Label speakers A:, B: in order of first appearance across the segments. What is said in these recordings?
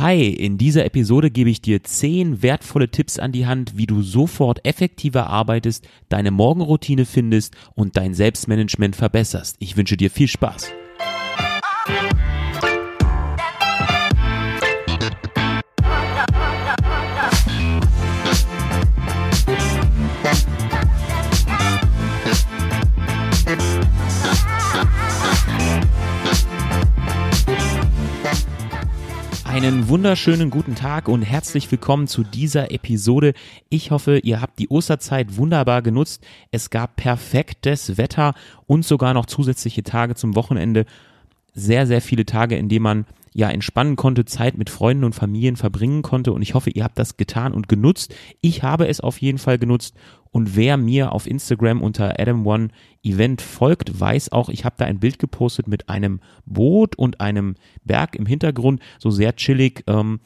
A: Hi, in dieser Episode gebe ich dir 10 wertvolle Tipps an die Hand, wie du sofort effektiver arbeitest, deine Morgenroutine findest und dein Selbstmanagement verbesserst. Ich wünsche dir viel Spaß. Einen wunderschönen guten Tag und herzlich willkommen zu dieser Episode. Ich hoffe, ihr habt die Osterzeit wunderbar genutzt. Es gab perfektes Wetter und sogar noch zusätzliche Tage zum Wochenende. Sehr, sehr viele Tage, in denen man ja entspannen konnte, Zeit mit Freunden und Familien verbringen konnte und ich hoffe, ihr habt das getan und genutzt. Ich habe es auf jeden Fall genutzt und wer mir auf Instagram unter Adam One Event folgt, weiß auch, ich habe da ein Bild gepostet mit einem Boot und einem Berg im Hintergrund, so sehr chillig. Ähm,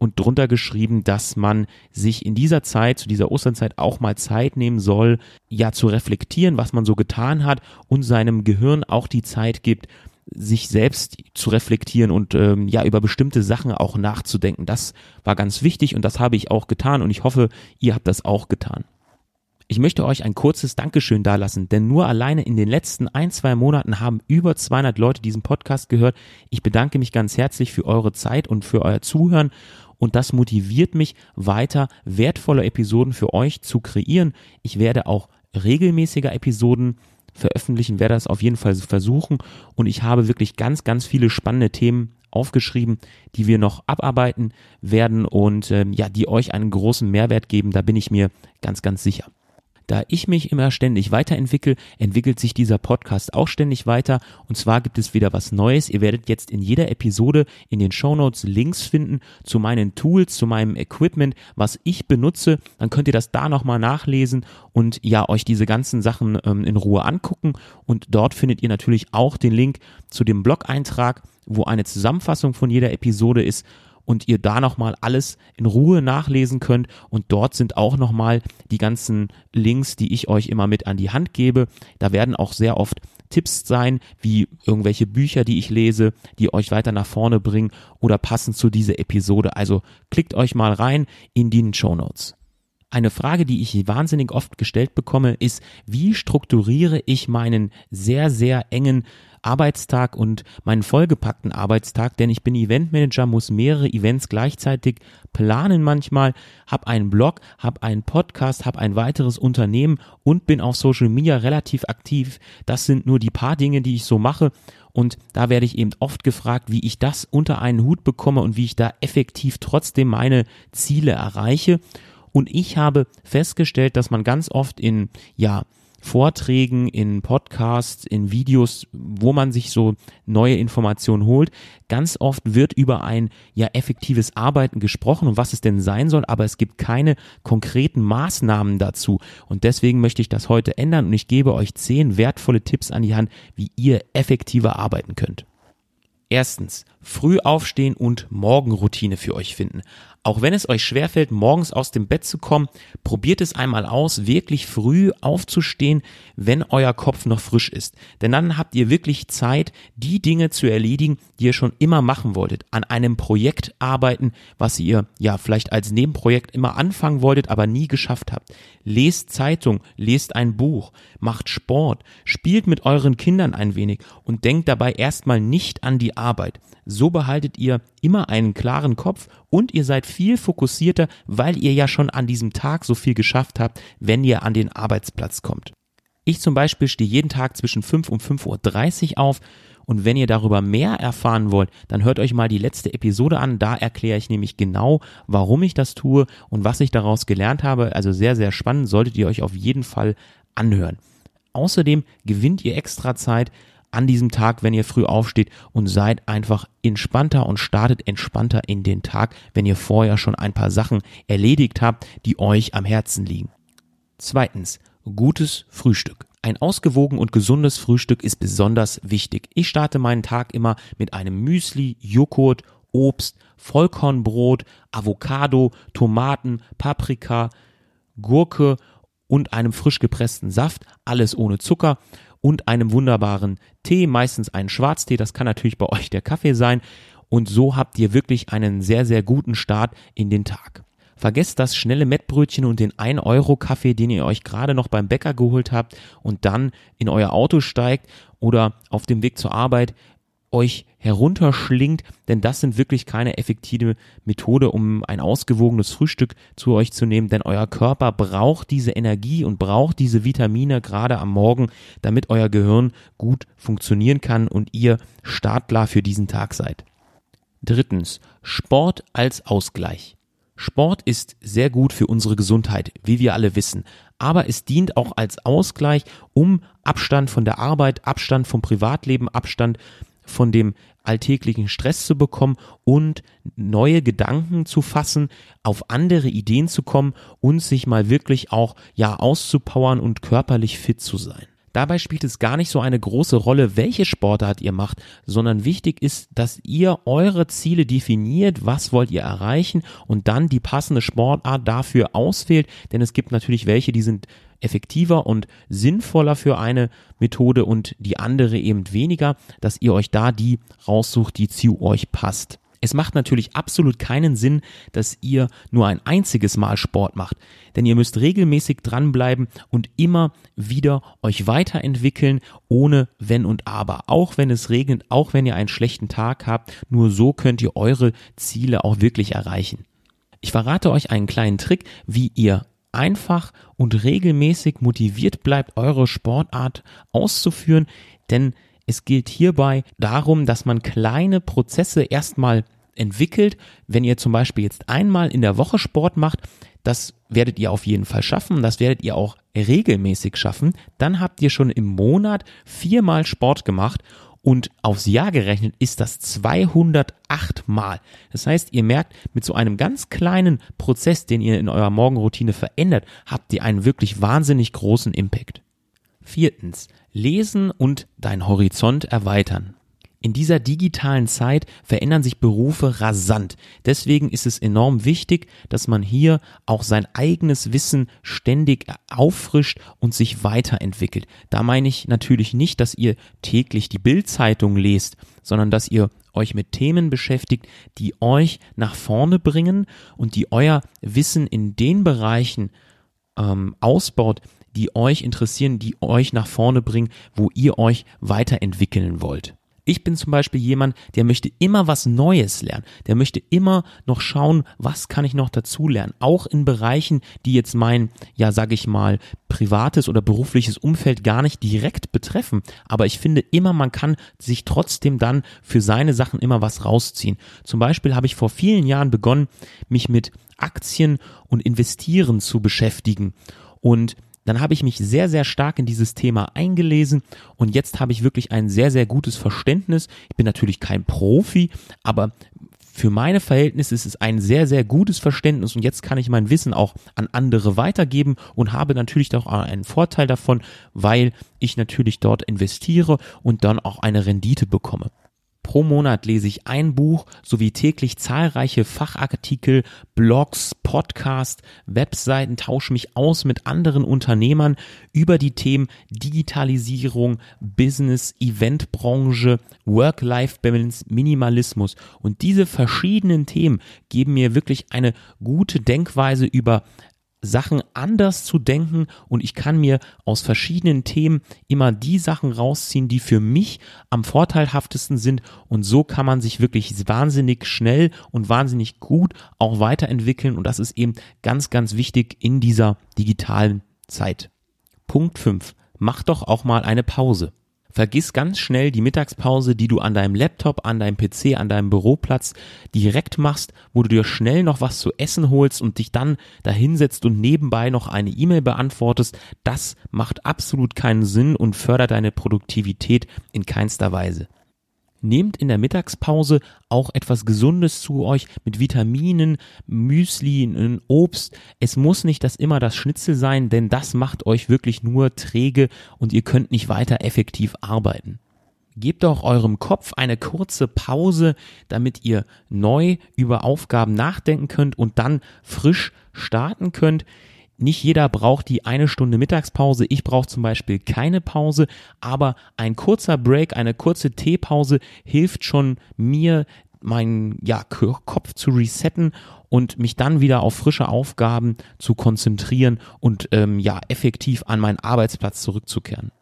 A: und drunter geschrieben, dass man sich in dieser Zeit, zu dieser Osterzeit auch mal Zeit nehmen soll, ja zu reflektieren, was man so getan hat und seinem Gehirn auch die Zeit gibt, sich selbst zu reflektieren und ähm, ja über bestimmte Sachen auch nachzudenken. Das war ganz wichtig und das habe ich auch getan und ich hoffe, ihr habt das auch getan. Ich möchte euch ein kurzes Dankeschön dalassen, denn nur alleine in den letzten ein, zwei Monaten haben über 200 Leute diesen Podcast gehört. Ich bedanke mich ganz herzlich für eure Zeit und für euer Zuhören und das motiviert mich weiter wertvolle Episoden für euch zu kreieren. Ich werde auch regelmäßiger Episoden veröffentlichen, werde das auf jeden Fall versuchen und ich habe wirklich ganz, ganz viele spannende Themen aufgeschrieben, die wir noch abarbeiten werden und ähm, ja, die euch einen großen Mehrwert geben, da bin ich mir ganz, ganz sicher. Da ich mich immer ständig weiterentwickle, entwickelt sich dieser Podcast auch ständig weiter. Und zwar gibt es wieder was Neues. Ihr werdet jetzt in jeder Episode in den Show Notes Links finden zu meinen Tools, zu meinem Equipment, was ich benutze. Dann könnt ihr das da nochmal nachlesen und ja, euch diese ganzen Sachen ähm, in Ruhe angucken. Und dort findet ihr natürlich auch den Link zu dem Blog-Eintrag, wo eine Zusammenfassung von jeder Episode ist und ihr da nochmal alles in Ruhe nachlesen könnt. Und dort sind auch nochmal die ganzen Links, die ich euch immer mit an die Hand gebe. Da werden auch sehr oft Tipps sein, wie irgendwelche Bücher, die ich lese, die euch weiter nach vorne bringen oder passend zu dieser Episode. Also klickt euch mal rein in die Show Notes. Eine Frage, die ich wahnsinnig oft gestellt bekomme, ist, wie strukturiere ich meinen sehr, sehr engen Arbeitstag und meinen vollgepackten Arbeitstag, denn ich bin Eventmanager, muss mehrere Events gleichzeitig planen manchmal, habe einen Blog, habe einen Podcast, habe ein weiteres Unternehmen und bin auf Social Media relativ aktiv. Das sind nur die paar Dinge, die ich so mache und da werde ich eben oft gefragt, wie ich das unter einen Hut bekomme und wie ich da effektiv trotzdem meine Ziele erreiche. Und ich habe festgestellt, dass man ganz oft in, ja, Vorträgen, in Podcasts, in Videos, wo man sich so neue Informationen holt. Ganz oft wird über ein ja effektives Arbeiten gesprochen und was es denn sein soll, aber es gibt keine konkreten Maßnahmen dazu. Und deswegen möchte ich das heute ändern und ich gebe euch zehn wertvolle Tipps an die Hand, wie ihr effektiver arbeiten könnt. Erstens, früh aufstehen und Morgenroutine für euch finden. Auch wenn es euch schwerfällt, morgens aus dem Bett zu kommen, probiert es einmal aus, wirklich früh aufzustehen, wenn euer Kopf noch frisch ist. Denn dann habt ihr wirklich Zeit, die Dinge zu erledigen, die ihr schon immer machen wolltet. An einem Projekt arbeiten, was ihr ja vielleicht als Nebenprojekt immer anfangen wolltet, aber nie geschafft habt. Lest Zeitung, lest ein Buch, macht Sport, spielt mit euren Kindern ein wenig und denkt dabei erstmal nicht an die Arbeit. So behaltet ihr immer einen klaren Kopf und ihr seid viel fokussierter, weil ihr ja schon an diesem Tag so viel geschafft habt, wenn ihr an den Arbeitsplatz kommt. Ich zum Beispiel stehe jeden Tag zwischen 5 und 5.30 Uhr auf und wenn ihr darüber mehr erfahren wollt, dann hört euch mal die letzte Episode an. Da erkläre ich nämlich genau, warum ich das tue und was ich daraus gelernt habe. Also sehr, sehr spannend, solltet ihr euch auf jeden Fall anhören. Außerdem gewinnt ihr extra Zeit, an diesem Tag, wenn ihr früh aufsteht und seid einfach entspannter und startet entspannter in den Tag, wenn ihr vorher schon ein paar Sachen erledigt habt, die euch am Herzen liegen. Zweitens, gutes Frühstück. Ein ausgewogen und gesundes Frühstück ist besonders wichtig. Ich starte meinen Tag immer mit einem Müsli, Joghurt, Obst, Vollkornbrot, Avocado, Tomaten, Paprika, Gurke und einem frisch gepressten Saft, alles ohne Zucker und einem wunderbaren Tee, meistens einen Schwarztee, das kann natürlich bei euch der Kaffee sein. und so habt ihr wirklich einen sehr, sehr guten Start in den Tag. Vergesst das schnelle Mettbrötchen und den 1-Euro-Kaffee, den ihr euch gerade noch beim Bäcker geholt habt und dann in euer Auto steigt oder auf dem Weg zur Arbeit euch herunterschlingt, denn das sind wirklich keine effektive Methode, um ein ausgewogenes Frühstück zu euch zu nehmen, denn euer Körper braucht diese Energie und braucht diese Vitamine gerade am Morgen, damit euer Gehirn gut funktionieren kann und ihr startklar für diesen Tag seid. Drittens, Sport als Ausgleich. Sport ist sehr gut für unsere Gesundheit, wie wir alle wissen, aber es dient auch als Ausgleich, um Abstand von der Arbeit, Abstand vom Privatleben, Abstand von dem alltäglichen Stress zu bekommen und neue Gedanken zu fassen, auf andere Ideen zu kommen und sich mal wirklich auch ja auszupowern und körperlich fit zu sein. Dabei spielt es gar nicht so eine große Rolle, welche Sportart ihr macht, sondern wichtig ist, dass ihr eure Ziele definiert, was wollt ihr erreichen und dann die passende Sportart dafür auswählt, denn es gibt natürlich welche, die sind effektiver und sinnvoller für eine Methode und die andere eben weniger, dass ihr euch da die raussucht, die zu euch passt. Es macht natürlich absolut keinen Sinn, dass ihr nur ein einziges Mal Sport macht, denn ihr müsst regelmäßig dranbleiben und immer wieder euch weiterentwickeln, ohne Wenn und Aber. Auch wenn es regnet, auch wenn ihr einen schlechten Tag habt, nur so könnt ihr eure Ziele auch wirklich erreichen. Ich verrate euch einen kleinen Trick, wie ihr einfach und regelmäßig motiviert bleibt, eure Sportart auszuführen, denn es geht hierbei darum, dass man kleine Prozesse erstmal entwickelt. Wenn ihr zum Beispiel jetzt einmal in der Woche Sport macht, das werdet ihr auf jeden Fall schaffen, das werdet ihr auch regelmäßig schaffen, dann habt ihr schon im Monat viermal Sport gemacht und aufs Jahr gerechnet ist das 208 Mal. Das heißt, ihr merkt, mit so einem ganz kleinen Prozess, den ihr in eurer Morgenroutine verändert, habt ihr einen wirklich wahnsinnig großen Impact. Viertens, lesen und dein Horizont erweitern. In dieser digitalen Zeit verändern sich Berufe rasant. Deswegen ist es enorm wichtig, dass man hier auch sein eigenes Wissen ständig auffrischt und sich weiterentwickelt. Da meine ich natürlich nicht, dass ihr täglich die Bildzeitung lest, sondern dass ihr euch mit Themen beschäftigt, die euch nach vorne bringen und die euer Wissen in den Bereichen ähm, ausbaut, die euch interessieren, die euch nach vorne bringen, wo ihr euch weiterentwickeln wollt. Ich bin zum Beispiel jemand, der möchte immer was Neues lernen. Der möchte immer noch schauen, was kann ich noch dazu lernen. Auch in Bereichen, die jetzt mein, ja, sag ich mal, privates oder berufliches Umfeld gar nicht direkt betreffen. Aber ich finde immer, man kann sich trotzdem dann für seine Sachen immer was rausziehen. Zum Beispiel habe ich vor vielen Jahren begonnen, mich mit Aktien und Investieren zu beschäftigen. Und dann habe ich mich sehr, sehr stark in dieses Thema eingelesen und jetzt habe ich wirklich ein sehr, sehr gutes Verständnis. Ich bin natürlich kein Profi, aber für meine Verhältnisse ist es ein sehr, sehr gutes Verständnis und jetzt kann ich mein Wissen auch an andere weitergeben und habe natürlich auch einen Vorteil davon, weil ich natürlich dort investiere und dann auch eine Rendite bekomme. Pro Monat lese ich ein Buch sowie täglich zahlreiche Fachartikel, Blogs, Podcasts, Webseiten, tausche mich aus mit anderen Unternehmern über die Themen Digitalisierung, Business, Eventbranche, Work-Life-Balance, Minimalismus. Und diese verschiedenen Themen geben mir wirklich eine gute Denkweise über Sachen anders zu denken und ich kann mir aus verschiedenen Themen immer die Sachen rausziehen, die für mich am vorteilhaftesten sind und so kann man sich wirklich wahnsinnig schnell und wahnsinnig gut auch weiterentwickeln und das ist eben ganz, ganz wichtig in dieser digitalen Zeit. Punkt 5. Mach doch auch mal eine Pause. Vergiss ganz schnell die Mittagspause, die du an deinem Laptop, an deinem PC, an deinem Büroplatz direkt machst, wo du dir schnell noch was zu essen holst und dich dann dahinsetzt und nebenbei noch eine E-Mail beantwortest. Das macht absolut keinen Sinn und fördert deine Produktivität in keinster Weise. Nehmt in der Mittagspause auch etwas Gesundes zu euch mit Vitaminen, Müsli, Obst. Es muss nicht das immer das Schnitzel sein, denn das macht euch wirklich nur träge und ihr könnt nicht weiter effektiv arbeiten. Gebt auch eurem Kopf eine kurze Pause, damit ihr neu über Aufgaben nachdenken könnt und dann frisch starten könnt. Nicht jeder braucht die eine Stunde Mittagspause. Ich brauche zum Beispiel keine Pause, aber ein kurzer Break, eine kurze Teepause hilft schon mir meinen ja, Kopf zu resetten und mich dann wieder auf frische Aufgaben zu konzentrieren und ähm, ja effektiv an meinen Arbeitsplatz zurückzukehren.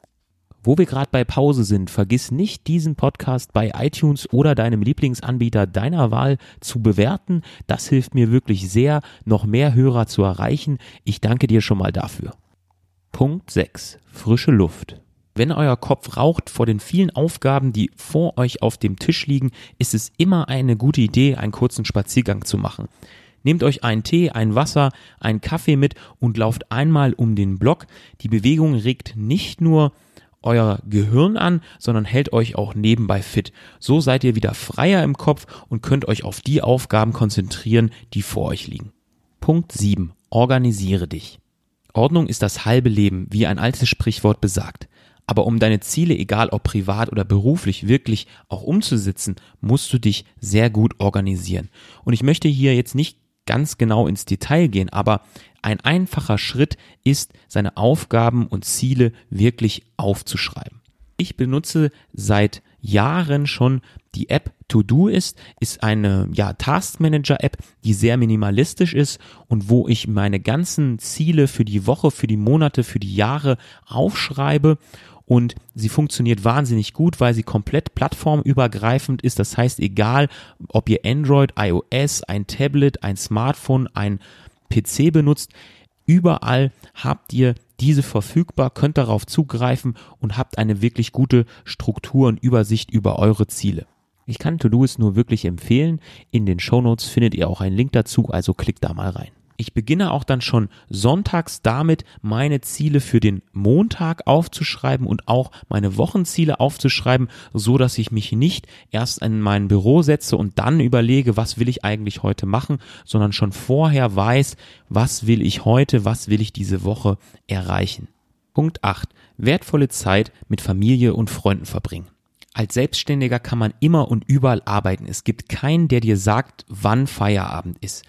A: Wo wir gerade bei Pause sind, vergiss nicht, diesen Podcast bei iTunes oder deinem Lieblingsanbieter deiner Wahl zu bewerten. Das hilft mir wirklich sehr, noch mehr Hörer zu erreichen. Ich danke dir schon mal dafür. Punkt 6. Frische Luft. Wenn euer Kopf raucht vor den vielen Aufgaben, die vor euch auf dem Tisch liegen, ist es immer eine gute Idee, einen kurzen Spaziergang zu machen. Nehmt euch einen Tee, ein Wasser, einen Kaffee mit und lauft einmal um den Block. Die Bewegung regt nicht nur euer Gehirn an, sondern hält euch auch nebenbei fit. So seid ihr wieder freier im Kopf und könnt euch auf die Aufgaben konzentrieren, die vor euch liegen. Punkt 7. Organisiere dich. Ordnung ist das halbe Leben, wie ein altes Sprichwort besagt. Aber um deine Ziele, egal ob privat oder beruflich, wirklich auch umzusetzen, musst du dich sehr gut organisieren. Und ich möchte hier jetzt nicht ganz genau ins Detail gehen, aber ein einfacher Schritt ist, seine Aufgaben und Ziele wirklich aufzuschreiben. Ich benutze seit Jahren schon die App To-Do ist, ist eine ja, Task Manager App, die sehr minimalistisch ist und wo ich meine ganzen Ziele für die Woche, für die Monate, für die Jahre aufschreibe und sie funktioniert wahnsinnig gut, weil sie komplett plattformübergreifend ist. Das heißt, egal ob ihr Android, iOS, ein Tablet, ein Smartphone, ein PC benutzt, überall habt ihr diese verfügbar, könnt darauf zugreifen und habt eine wirklich gute Struktur und Übersicht über eure Ziele. Ich kann To-Do's nur wirklich empfehlen. In den Show Notes findet ihr auch einen Link dazu, also klickt da mal rein. Ich beginne auch dann schon sonntags damit, meine Ziele für den Montag aufzuschreiben und auch meine Wochenziele aufzuschreiben, so dass ich mich nicht erst in mein Büro setze und dann überlege, was will ich eigentlich heute machen, sondern schon vorher weiß, was will ich heute, was will ich diese Woche erreichen. Punkt 8. Wertvolle Zeit mit Familie und Freunden verbringen. Als Selbstständiger kann man immer und überall arbeiten. Es gibt keinen, der dir sagt, wann Feierabend ist.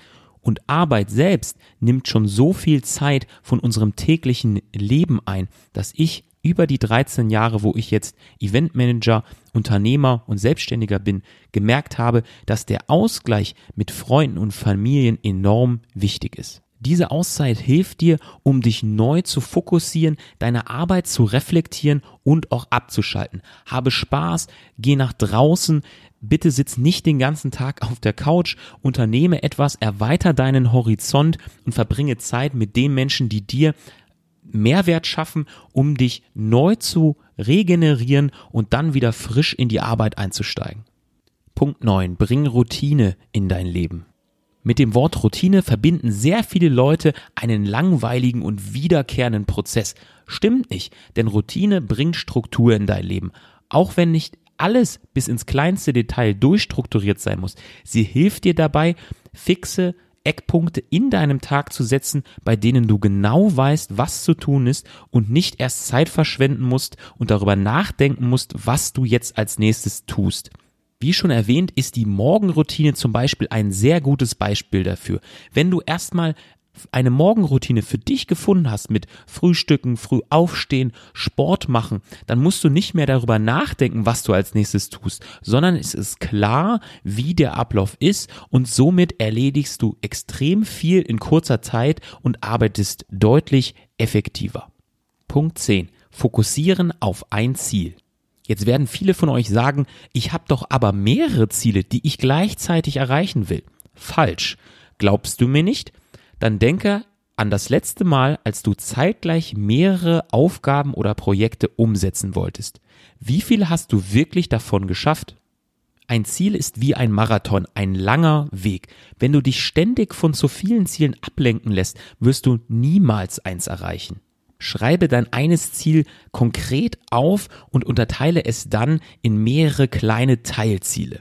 A: Und Arbeit selbst nimmt schon so viel Zeit von unserem täglichen Leben ein, dass ich über die 13 Jahre, wo ich jetzt Eventmanager, Unternehmer und Selbstständiger bin, gemerkt habe, dass der Ausgleich mit Freunden und Familien enorm wichtig ist. Diese Auszeit hilft dir, um dich neu zu fokussieren, deine Arbeit zu reflektieren und auch abzuschalten. Habe Spaß, geh nach draußen, bitte sitz nicht den ganzen Tag auf der Couch, unternehme etwas, erweiter deinen Horizont und verbringe Zeit mit den Menschen, die dir Mehrwert schaffen, um dich neu zu regenerieren und dann wieder frisch in die Arbeit einzusteigen. Punkt 9. Bring Routine in dein Leben. Mit dem Wort Routine verbinden sehr viele Leute einen langweiligen und wiederkehrenden Prozess. Stimmt nicht, denn Routine bringt Struktur in dein Leben. Auch wenn nicht alles bis ins kleinste Detail durchstrukturiert sein muss. Sie hilft dir dabei, fixe Eckpunkte in deinem Tag zu setzen, bei denen du genau weißt, was zu tun ist und nicht erst Zeit verschwenden musst und darüber nachdenken musst, was du jetzt als nächstes tust. Wie schon erwähnt, ist die Morgenroutine zum Beispiel ein sehr gutes Beispiel dafür. Wenn du erstmal eine Morgenroutine für dich gefunden hast mit Frühstücken, früh aufstehen, Sport machen, dann musst du nicht mehr darüber nachdenken, was du als nächstes tust, sondern es ist klar, wie der Ablauf ist und somit erledigst du extrem viel in kurzer Zeit und arbeitest deutlich effektiver. Punkt 10. Fokussieren auf ein Ziel. Jetzt werden viele von euch sagen, ich habe doch aber mehrere Ziele, die ich gleichzeitig erreichen will. Falsch. Glaubst du mir nicht? Dann denke an das letzte Mal, als du zeitgleich mehrere Aufgaben oder Projekte umsetzen wolltest. Wie viel hast du wirklich davon geschafft? Ein Ziel ist wie ein Marathon, ein langer Weg. Wenn du dich ständig von zu vielen Zielen ablenken lässt, wirst du niemals eins erreichen. Schreibe dein eines Ziel konkret auf und unterteile es dann in mehrere kleine Teilziele.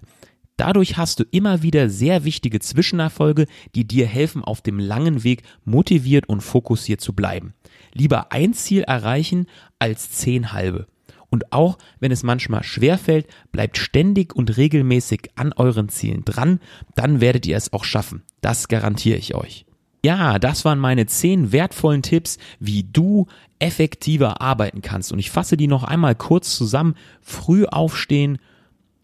A: Dadurch hast du immer wieder sehr wichtige Zwischenerfolge, die dir helfen, auf dem langen Weg motiviert und fokussiert zu bleiben. Lieber ein Ziel erreichen als zehn halbe. Und auch wenn es manchmal schwerfällt, bleibt ständig und regelmäßig an euren Zielen dran, dann werdet ihr es auch schaffen. Das garantiere ich euch. Ja, das waren meine zehn wertvollen Tipps, wie du effektiver arbeiten kannst. Und ich fasse die noch einmal kurz zusammen. Früh aufstehen,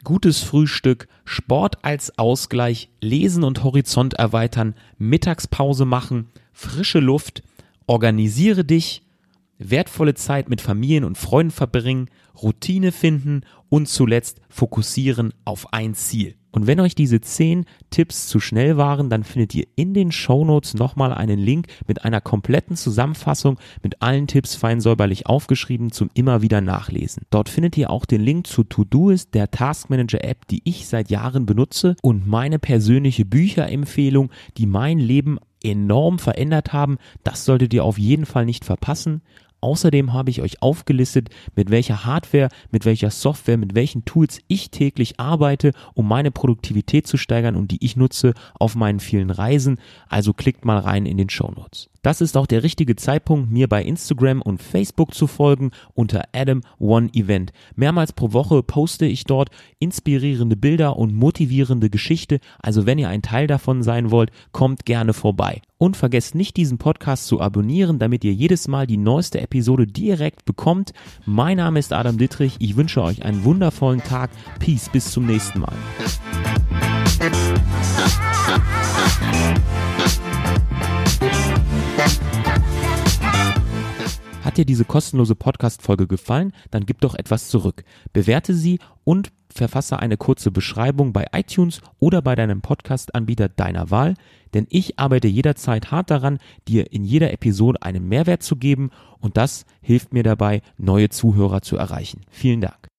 A: gutes Frühstück, Sport als Ausgleich, Lesen und Horizont erweitern, Mittagspause machen, frische Luft, organisiere dich, wertvolle Zeit mit Familien und Freunden verbringen, Routine finden und zuletzt fokussieren auf ein Ziel. Und wenn euch diese 10 Tipps zu schnell waren, dann findet ihr in den Shownotes nochmal einen Link mit einer kompletten Zusammenfassung mit allen Tipps fein säuberlich aufgeschrieben zum immer wieder nachlesen. Dort findet ihr auch den Link zu Todoist, der Taskmanager App, die ich seit Jahren benutze und meine persönliche Bücherempfehlung, die mein Leben enorm verändert haben. Das solltet ihr auf jeden Fall nicht verpassen. Außerdem habe ich euch aufgelistet, mit welcher Hardware, mit welcher Software, mit welchen Tools ich täglich arbeite, um meine Produktivität zu steigern und die ich nutze auf meinen vielen Reisen. Also klickt mal rein in den Show Notes. Das ist auch der richtige Zeitpunkt, mir bei Instagram und Facebook zu folgen unter Adam One Event. Mehrmals pro Woche poste ich dort inspirierende Bilder und motivierende Geschichte. Also wenn ihr ein Teil davon sein wollt, kommt gerne vorbei. Und vergesst nicht, diesen Podcast zu abonnieren, damit ihr jedes Mal die neueste Episode direkt bekommt. Mein Name ist Adam Dittrich. Ich wünsche euch einen wundervollen Tag. Peace. Bis zum nächsten Mal. Hat dir diese kostenlose Podcast-Folge gefallen? Dann gib doch etwas zurück. Bewerte sie und verfasse eine kurze Beschreibung bei iTunes oder bei deinem Podcast-Anbieter deiner Wahl, denn ich arbeite jederzeit hart daran, dir in jeder Episode einen Mehrwert zu geben und das hilft mir dabei, neue Zuhörer zu erreichen. Vielen Dank.